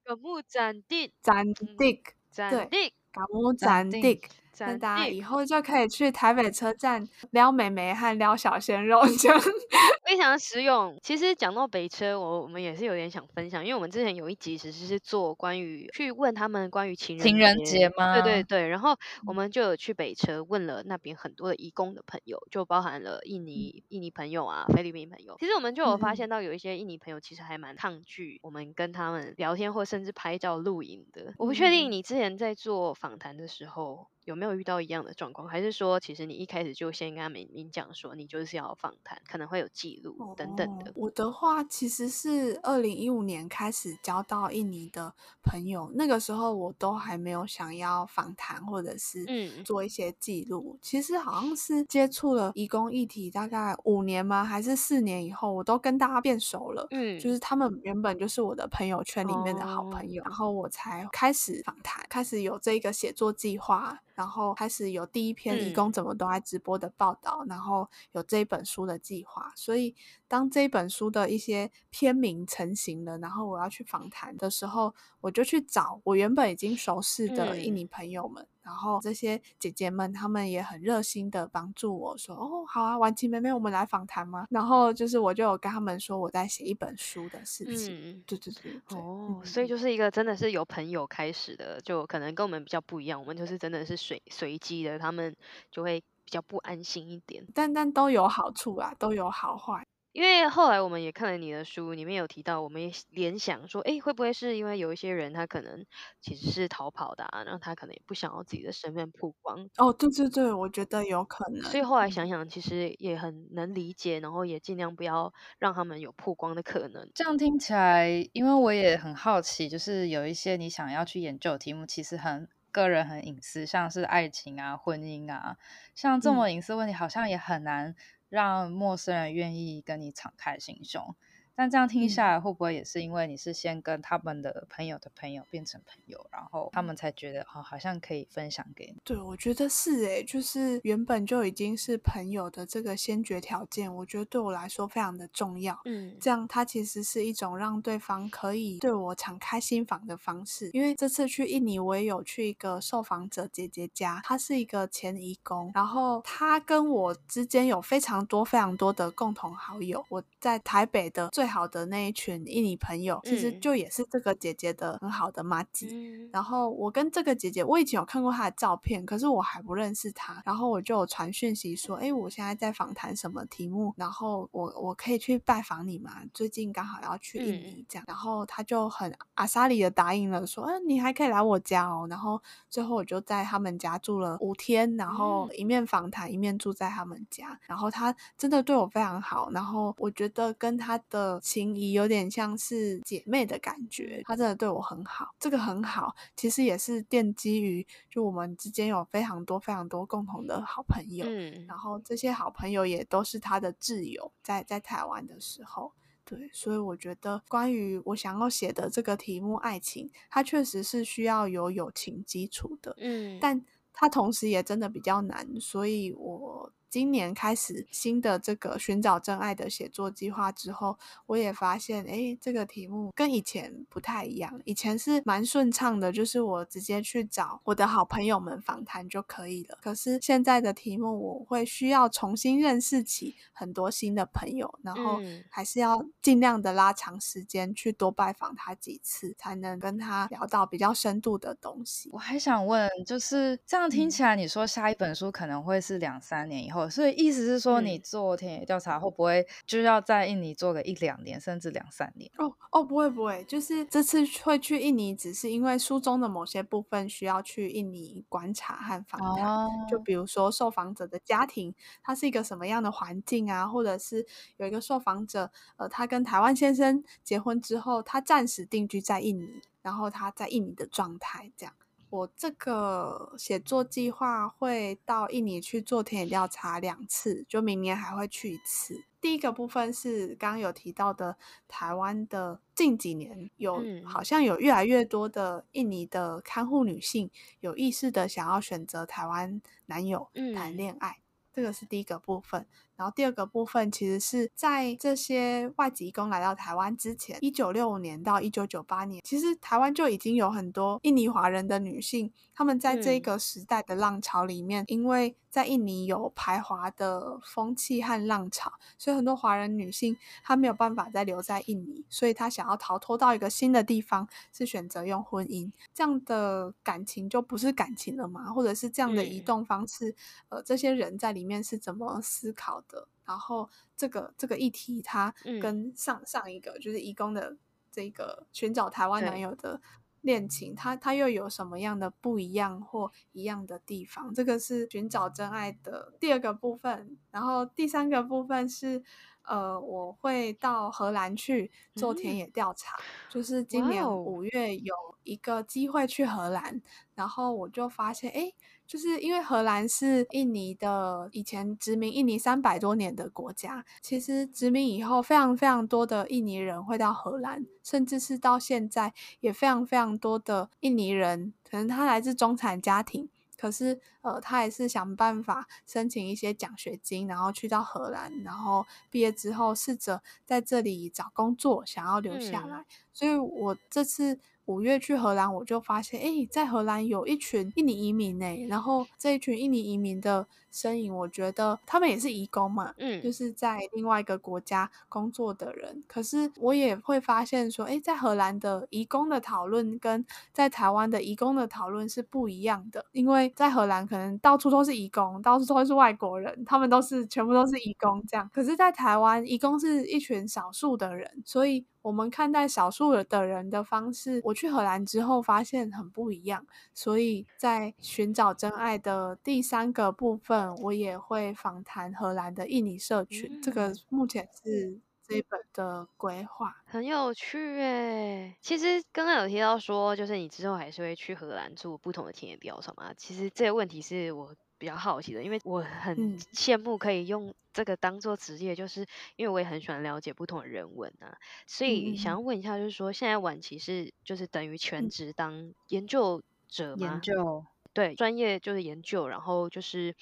嘎木展地，展地，展地，嘎木展地，那大家以后就可以去台北车站撩美眉和撩小鲜肉，这样 [LAUGHS] 非常实用。其实讲到北车，我我们也是有点想分享，因为我们之前有一集其实是做关于去问他们关于情人情人节吗？对对对，然后我们就有去北车问了那边很多的义工的朋友，就包含了印尼印尼朋友啊、菲律宾朋友。其实我们就有发现到有一些印尼朋友其实还蛮抗拒我们跟他们聊天或甚至拍照录影的。我不确定你之前在做访谈的时候。有没有遇到一样的状况？还是说，其实你一开始就先跟他们明讲说，你就是要访谈，可能会有记录等等的。哦，我的话其实是二零一五年开始交到印尼的朋友，那个时候我都还没有想要访谈或者是做一些记录。嗯。其实好像是接触了移工议题大概五年吗？还是四年以后，我都跟大家变熟了。嗯，就是他们原本就是我的朋友圈里面的好朋友，哦，然后我才开始访谈，开始有这个写作计划。然后开始有第一篇义工怎么都爱直播的报道，嗯，然后有这一本书的计划，所以当这本书的一些篇名成型了，然后我要去访谈的时候，我就去找我原本已经熟识的印尼朋友们。嗯然后这些姐姐们，她们也很热心的帮助我说：“哦，好啊，婉晴妹妹，我们来访谈吗？”然后就是我就有跟他们说我在写一本书的事情。嗯，对对对，对。哦，所以就是一个真的是由朋友开始的，就可能跟我们比较不一样。我们就是真的是随随机的，他们就会比较不安心一点。但但都有好处啊，都有好坏。因为后来我们也看了你的书，里面有提到，我们也联想说，哎，会不会是因为有一些人他可能其实是逃跑的啊，然后他可能也不想要自己的身份曝光。哦，对对对，我觉得有可能。所以后来想想，其实也很能理解，然后也尽量不要让他们有曝光的可能。这样听起来，因为我也很好奇，就是有一些你想要去研究的题目，其实很个人、很隐私，像是爱情啊、婚姻啊，像这么隐私问题，好像也很难。让陌生人愿意跟你敞开心胸。但这样听下来，会不会也是因为你是先跟他们的朋友的朋友变成朋友，然后他们才觉得哦，好像可以分享给你？对，我觉得是诶，就是原本就已经是朋友的这个先决条件，我觉得对我来说非常的重要。嗯，这样它其实是一种让对方可以对我敞开心房的方式。因为这次去印尼，我也有去一个受访者姐姐家，她是一个前移工，然后她跟我之间有非常多非常多的共同好友。我在台北的最好的那一群印尼朋友，其实就也是这个姐姐的很好的妈吉。嗯。然后我跟这个姐姐，我以前有看过她的照片，可是我还不认识她。然后我就有传讯息说：“哎，我现在在访谈什么题目？然后我我可以去拜访你吗？最近刚好要去印尼，这样。”然后她就很阿莎里的答应了，说：“嗯，你还可以来我家哦。”然后最后我就在他们家住了五天，然后一面访谈一面住在他们家。然后她真的对我非常好。然后我觉得跟她的情谊有点像是姐妹的感觉，她真的对我很好，这个很好，其实也是奠基于就我们之间有非常多非常多共同的好朋友，嗯，然后这些好朋友也都是她的挚友，在在台湾的时候，对，所以我觉得关于我想要写的这个题目爱情，它确实是需要有友情基础的，嗯，但它同时也真的比较难，所以我。今年开始新的这个寻找真爱的写作计划之后，我也发现，哎，这个题目跟以前不太一样。以前是蛮顺畅的，就是我直接去找我的好朋友们访谈就可以了。可是现在的题目，我会需要重新认识起很多新的朋友，然后还是要尽量的拉长时间去多拜访他几次，才能跟他聊到比较深度的东西。我还想问，就是这样听起来，你说下一本书可能会是两三年以后。所以意思是说，你做田野调查会不会就要在印尼做个一两年，甚至两三年？哦哦，不会不会，就是这次会去印尼，只是因为书中的某些部分需要去印尼观察和访谈。哦。就比如说受访者的家庭，他是一个什么样的环境啊？或者是有一个受访者，呃，他跟台湾先生结婚之后，他暂时定居在印尼，然后他在印尼的状态这样。我这个写作计划会到印尼去做田野调查两次，就明年还会去一次。第一个部分是刚刚有提到的，台湾的近几年有、嗯、好像有越来越多的印尼的看护女性有意识的想要选择台湾男友谈恋爱，嗯、这个是第一个部分。然后第二个部分其实是在这些外籍工来到台湾之前，一九六五年到一九九八年，其实台湾就已经有很多印尼华人的女性，她们在这个时代的浪潮里面，嗯、因为在印尼有排华的风气和浪潮，所以很多华人女性她没有办法再留在印尼，所以她想要逃脱到一个新的地方，是选择用婚姻。这样的感情就不是感情了嘛？或者是这样的移动方式，嗯、呃，这些人在里面是怎么思考的？然后这个这个议题，它跟上、嗯、上一个就是移工的这个寻找台湾男友的恋情，它它又有什么样的不一样或一样的地方？这个是寻找真爱的第二个部分。然后第三个部分是，呃，我会到荷兰去做田野调查，嗯、就是今年五月有一个机会去荷兰，然后我就发现，哎。就是因为荷兰是印尼的以前殖民印尼三百多年的国家，其实殖民以后非常非常多的印尼人会到荷兰，甚至是到现在也非常非常多的印尼人，可能他来自中产家庭，可是呃他也是想办法申请一些奖学金，然后去到荷兰，然后毕业之后试着在这里找工作，想要留下来，嗯、所以我这次。五月去荷兰，我就发现，哎，在荷兰有一群印尼移民呢。然后这一群印尼移民的身影，我觉得他们也是移工嘛，嗯，就是在另外一个国家工作的人。可是我也会发现说，哎，在荷兰的移工的讨论跟在台湾的移工的讨论是不一样的。因为在荷兰可能到处都是移工，到处都是外国人，他们都是全部都是移工这样。可是，在台湾，移工是一群少数的人，所以。我们看待少数的人的方式，我去荷兰之后发现很不一样。所以在寻找真爱的第三个部分，我也会访谈荷兰的印尼社群。嗯、这个目前是这一本的规划，很有趣诶。其实刚刚有提到说，就是你之后还是会去荷兰做不同的田野调查嘛？其实这个问题是我。比较好奇的，因为我很羡慕可以用这个当做职业，嗯、就是因为我也很喜欢了解不同的人文啊，所以想要问一下，就是说现在晚期是就是等于全职当研究者吗？研究对，专业就是研究，然后就是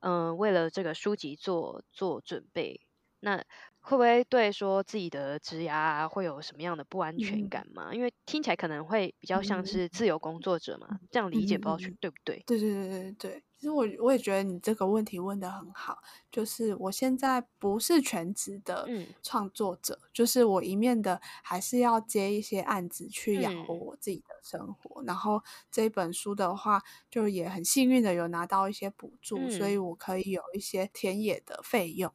嗯、为了这个书籍做做准备，那。会不会对说自己的职涯会有什么样的不安全感吗？嗯、因为听起来可能会比较像是自由工作者嘛，嗯、这样理解不知道对不对？对对对对对，其实我我也觉得你这个问题问的很好，就是我现在不是全职的创作者，嗯、就是我一面的还是要接一些案子去养活我自己的生活，嗯、然后这本书的话，就也很幸运的有拿到一些补助，嗯、所以我可以有一些田野的费用。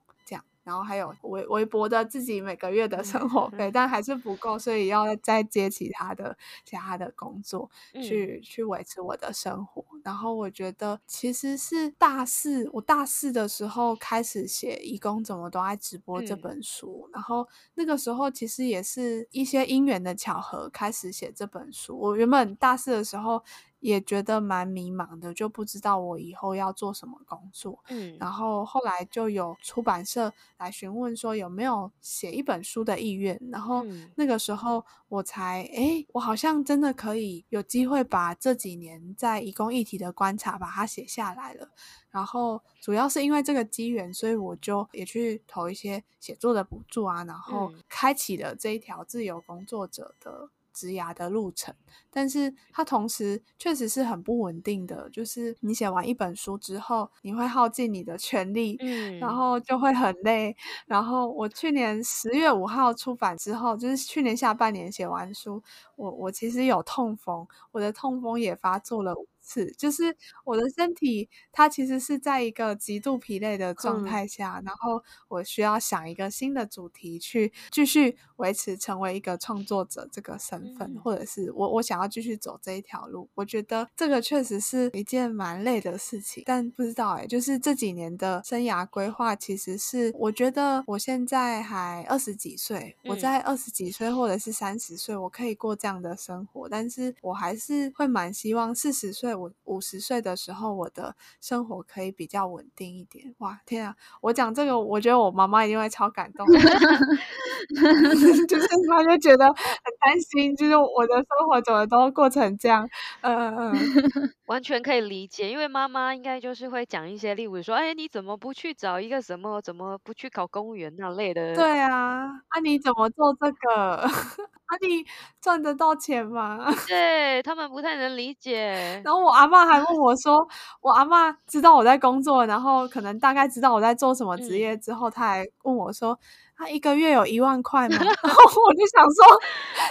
然后还有微微薄的自己每个月的生活费，但还是不够，所以要再接其他的其他的工作去、嗯、去维持我的生活。然后我觉得其实是大四，我大四的时候开始写《义工怎么都爱直播》这本书，嗯、然后那个时候其实也是一些因缘的巧合开始写这本书。我原本大四的时候。也觉得蛮迷茫的，就不知道我以后要做什么工作。嗯，然后后来就有出版社来询问说有没有写一本书的意愿，然后那个时候我才诶，我好像真的可以有机会把这几年在移工议题的观察把它写下来了。然后主要是因为这个机缘，所以我就也去投一些写作的补助啊，然后开启了这一条自由工作者的。职涯的路程，但是它同时确实是很不稳定的。就是你写完一本书之后，你会耗尽你的全力，嗯，然后就会很累。然后我去年十月五号出版之后，就是去年下半年写完书，我我其实有痛风，我的痛风也发作了。是，就是我的身体，它其实是在一个极度疲累的状态下，嗯、然后我需要想一个新的主题去继续维持成为一个创作者这个身份，嗯、或者是我我想要继续走这一条路。我觉得这个确实是一件蛮累的事情，但不知道哎，就是这几年的生涯规划，其实是我觉得我现在还二十几岁，嗯、我在二十几岁或者是三十岁，我可以过这样的生活，但是我还是会蛮希望四十岁。我五十岁的时候，我的生活可以比较稳定一点。哇，天啊！我讲这个，我觉得我妈妈一定会超感动，[LAUGHS] 就是她就觉得很担心，就是我的生活怎么都过成这样。嗯嗯嗯，[LAUGHS] 完全可以理解，因为妈妈应该就是会讲一些，例如说，哎，你怎么不去找一个什么，怎么不去考公务员那类的？对啊，啊，你怎么做这个？[LAUGHS] 啊，你赚得到钱吗？[LAUGHS] 对，他们不太能理解。然后我阿妈还问我说，我阿妈知道我在工作，然后可能大概知道我在做什么职业之后，她、嗯、还问我说。他一个月有一万块吗？[LAUGHS] 然后我就想说，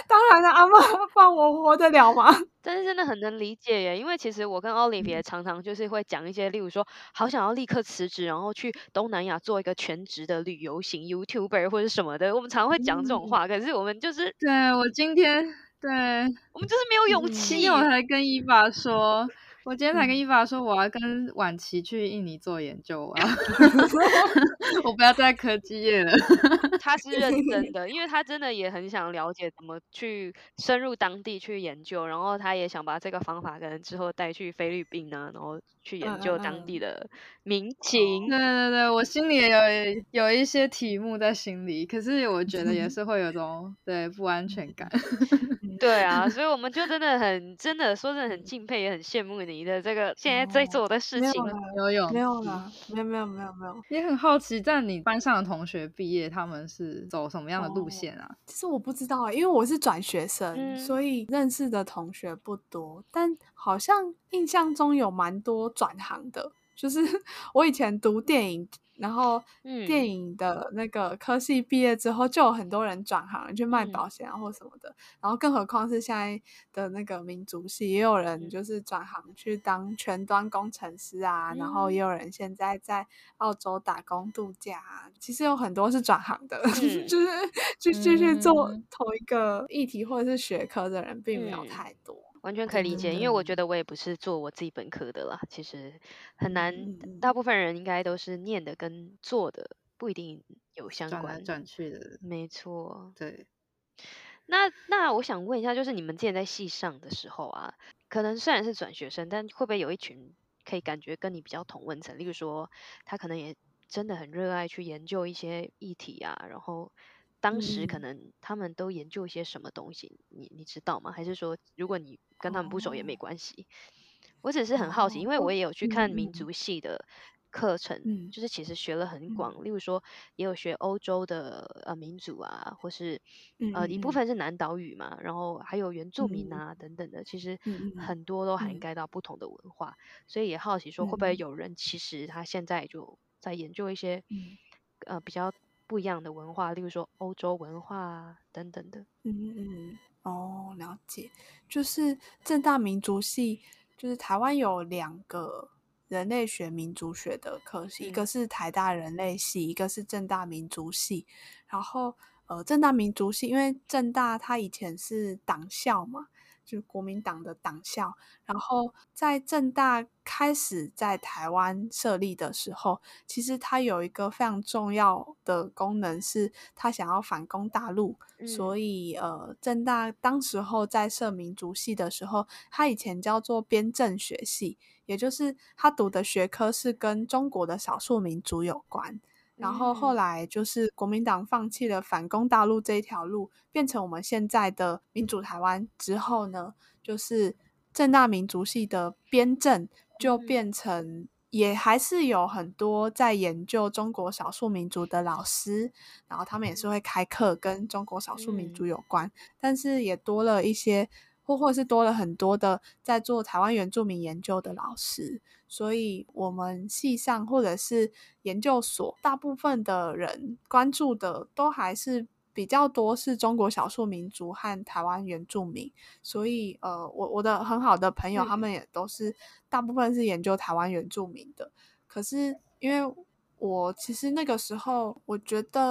当然了，阿嬷，[LAUGHS] 放我活得了吗？[LAUGHS] 但是真的很能理解耶，因为其实我跟 Olive 常常就是会讲一些，例如说，好想要立刻辞职，然后去东南亚做一个全职的旅游型 YouTuber 或者什么的。我们常常会讲这种话，嗯、可是我们就是，对我今天，对我们就是没有勇气。我才跟伊爸说。我今天才跟伊爸说，我要跟婉琪去印尼做研究啊！[LAUGHS] 我不要在科技业了。他是认真的，因为他真的也很想了解怎么去深入当地去研究，然后他也想把这个方法可能之后带去菲律宾啊，然后去研究当地的民情。嗯嗯嗯。对对对，我心里也有有一些题目在心里，可是我觉得也是会有种对不安全感。对啊，[LAUGHS] 所以我们就真的很真的说真的很敬佩，也很羡慕你的这个现在在做的事情。游泳没有啦，没有没有没有没有。也很好奇，在你班上的同学毕业，他们是走什么样的路线啊？其实我不知道啊，因为我是转学生，嗯，所以认识的同学不多。但好像印象中有蛮多转行的，就是 [LAUGHS] 我以前读电影。然后电影的那个科系毕业之后，就有很多人转行去卖保险啊或什么的。嗯、然后更何况是现在的那个民族系，也有人就是转行去当全端工程师啊。嗯、然后也有人现在在澳洲打工度假，啊。其实有很多是转行的，[LAUGHS] 嗯、就是就继续做同一个议题或者是学科的人，并没有太多。完全可以理解，因为我觉得我也不是做我自己本科的啦，其实很难。大部分人应该都是念的跟做的不一定有相关，转来转去的。没错，对。那那我想问一下，就是你们之前在系上的时候啊，可能虽然是转学生，但会不会有一群可以感觉跟你比较同温层？例如说，他可能也真的很热爱去研究一些议题啊，然后。当时可能他们都研究一些什么东西，嗯、你你知道吗？还是说如果你跟他们不熟也没关系？哦、我只是很好奇，哦、因为我也有去看民族。系的课程，嗯、就是其实学了很广，嗯、例如说也有学欧洲的呃民族啊，或是呃一部分是南岛语嘛，然后还有原住民啊、嗯、等等的，其实很多都涵盖到不同的文化，嗯、所以也好奇说会不会有人其实他现在就在研究一些、嗯、呃比较。不一样的文化，例如说欧洲文化啊等等的。嗯嗯，哦，了解。就是正大民族系，就是台湾有两个人类学民族学的科系，嗯、一个是台大人类系，一个是正大民族系。然后，呃，正大民族系，因为正大它以前是党校嘛。就是国民党的党校，然后在政大开始在台湾设立的时候，其实它有一个非常重要的功能，是它想要反攻大陆，嗯、所以呃，政大当时候在设民族系的时候，它以前叫做边政学系，也就是他读的学科是跟中国的少数民族有关。然后后来就是国民党放弃了反攻大陆这一条路，变成我们现在的民主台湾之后呢，就是正大民族系的编政就变成也还是有很多在研究中国少数民族的老师，然后他们也是会开课跟中国少数民族有关，但是也多了一些。或或是多了很多的在做台湾原住民研究的老师，所以我们系上或者是研究所，大部分的人关注的都还是比较多是中国少数民族和台湾原住民。所以，呃，我我的很好的朋友，他们也都是大部分是研究台湾原住民的。可是因为我其实那个时候，我觉得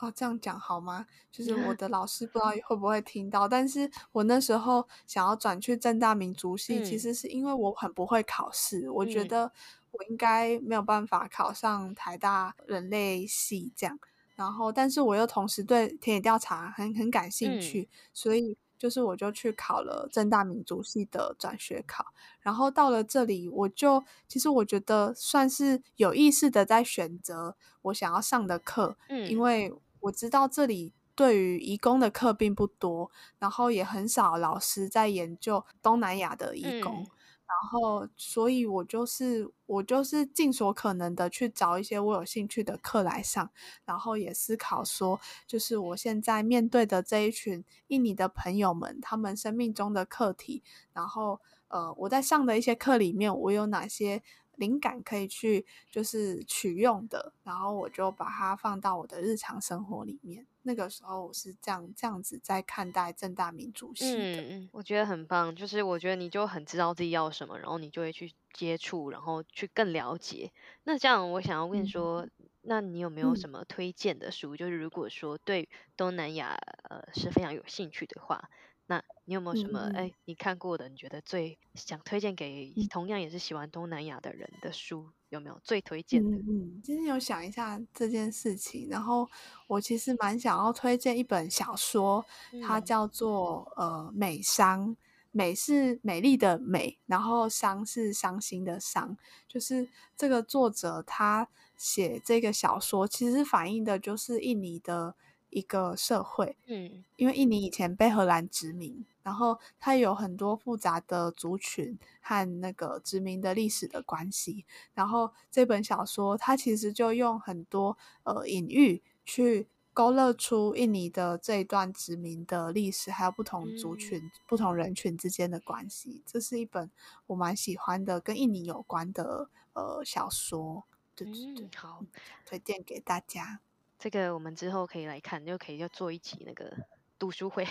哦，这样讲好吗？就是我的老师不知道会不会听到，但是我那时候想要转去政大民族系，嗯、其实是因为我很不会考试，嗯、我觉得我应该没有办法考上台大人类系这样。然后，但是我又同时对田野调查很很感兴趣，嗯、所以。就是我就去考了正大民族系的转学考，然后到了这里，我就其实我觉得算是有意识的在选择我想要上的课，嗯，因为我知道这里对于移工的课并不多，然后也很少老师在研究东南亚的移工。嗯然后，所以我就是我就是尽所可能的去找一些我有兴趣的课来上，然后也思考说，就是我现在面对的这一群印尼的朋友们，他们生命中的课题，然后呃，我在上的一些课里面，我有哪些灵感可以去就是取用的，然后我就把它放到我的日常生活里面。那个时候我是这样这样子在看待正大民主系的。嗯，我觉得很棒，就是我觉得你就很知道自己要什么，然后你就会去接触，然后去更了解。那这样我想要问说，嗯、那你有没有什么推荐的书？嗯、就是如果说对东南亚呃是非常有兴趣的话。那你有没有什么哎、嗯，你看过的，你觉得最想推荐给同样也是喜欢东南亚的人的书，有没有最推荐的？嗯嗯，今天有想一下这件事情，然后我其实蛮想要推荐一本小说，它叫做呃美商，美是美丽的美，然后伤是伤心的伤，就是这个作者他写这个小说，其实反映的就是印尼的。一个社会，嗯，因为印尼以前被荷兰殖民，然后它有很多复杂的族群和那个殖民的历史的关系。然后这本小说它其实就用很多呃隐喻去勾勒出印尼的这一段殖民的历史，还有不同族群、嗯、不同人群之间的关系。这是一本我蛮喜欢的跟印尼有关的呃小说，对对对，嗯、好，推荐给大家。这个我们之后可以来看，就可以要做一集那个读书会。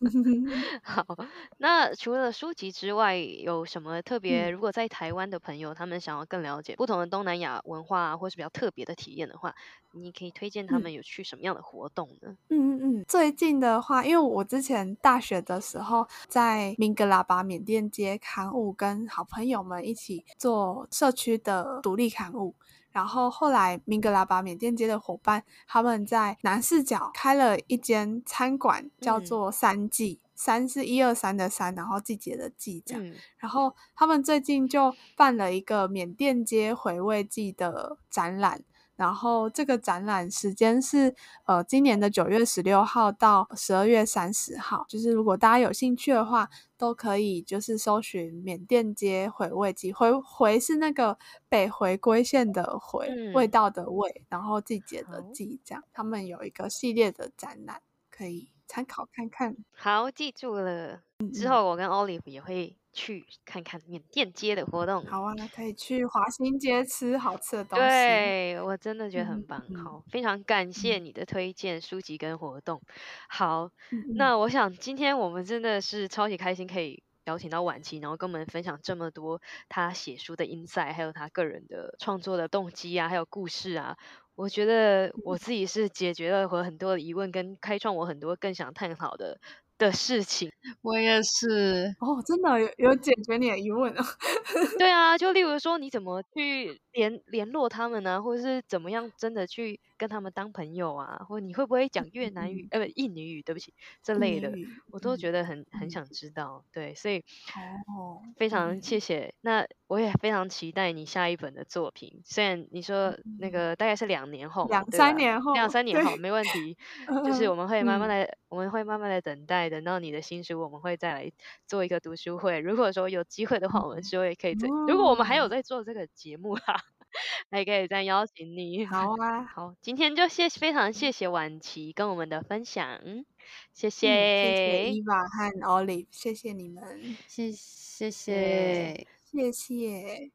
[LAUGHS] 好，那除了书籍之外，有什么特别？如果在台湾的朋友，他们想要更了解不同的东南亚文化，或是比较特别的体验的话，你可以推荐他们有去什么样的活动呢？嗯嗯嗯，最近的话，因为我之前大学的时候在明格拉巴缅甸街刊物，跟好朋友们一起做社区的独立刊物。然后后来，明格拉巴缅甸街的伙伴他们在南四角开了一间餐馆，叫做三季。嗯、三是一二三的三，然后季节的季这样。嗯、然后他们最近就办了一个缅甸街回味季的展览。然后这个展览时间是呃今年的九月十六号到十二月三十号，就是如果大家有兴趣的话，都可以就是搜寻缅甸街回味季，回回是那个北回归线的回，嗯、味道的味，然后季节的季，这样他们有一个系列的展览，可以参考看看。好，记住了，之后我跟 Olive 也会。去看看缅甸街的活动，好啊，那可以去华新街吃好吃的东西。对，我真的觉得很棒，嗯、好，非常感谢你的推荐书籍跟活动。嗯、好，那我想今天我们真的是超级开心，可以邀请到婉琪，然后跟我们分享这么多他写书的 insight，还有他个人的创作的动机啊，还有故事啊。我觉得我自己是解决了我很多的疑问，跟开创我很多更想探讨的。的事情，我也是哦，真的有有解决你的疑问啊？[LAUGHS] 对啊，就例如说你怎么去联联络他们呢？或者是怎么样真的去跟他们当朋友啊？或你会不会讲越南语？呃，不，印尼语，对不起，这类的我都觉得很很想知道。对，所以哦，非常谢谢。那我也非常期待你下一本的作品。虽然你说那个大概是两年后，两三年后，两三年后没问题，就是我们会慢慢的，我们会慢慢的等待。等到你的新书，我们会再来做一个读书会。如果说有机会的话，我们之后也可以再。如果我们还有在做这个节目哈，还可以再邀请你。好啊，[LAUGHS] 好，今天就谢非常谢谢婉琪跟我们的分享，谢谢，谢谢伊娃和 Olive，谢谢你们，谢谢谢谢。谢谢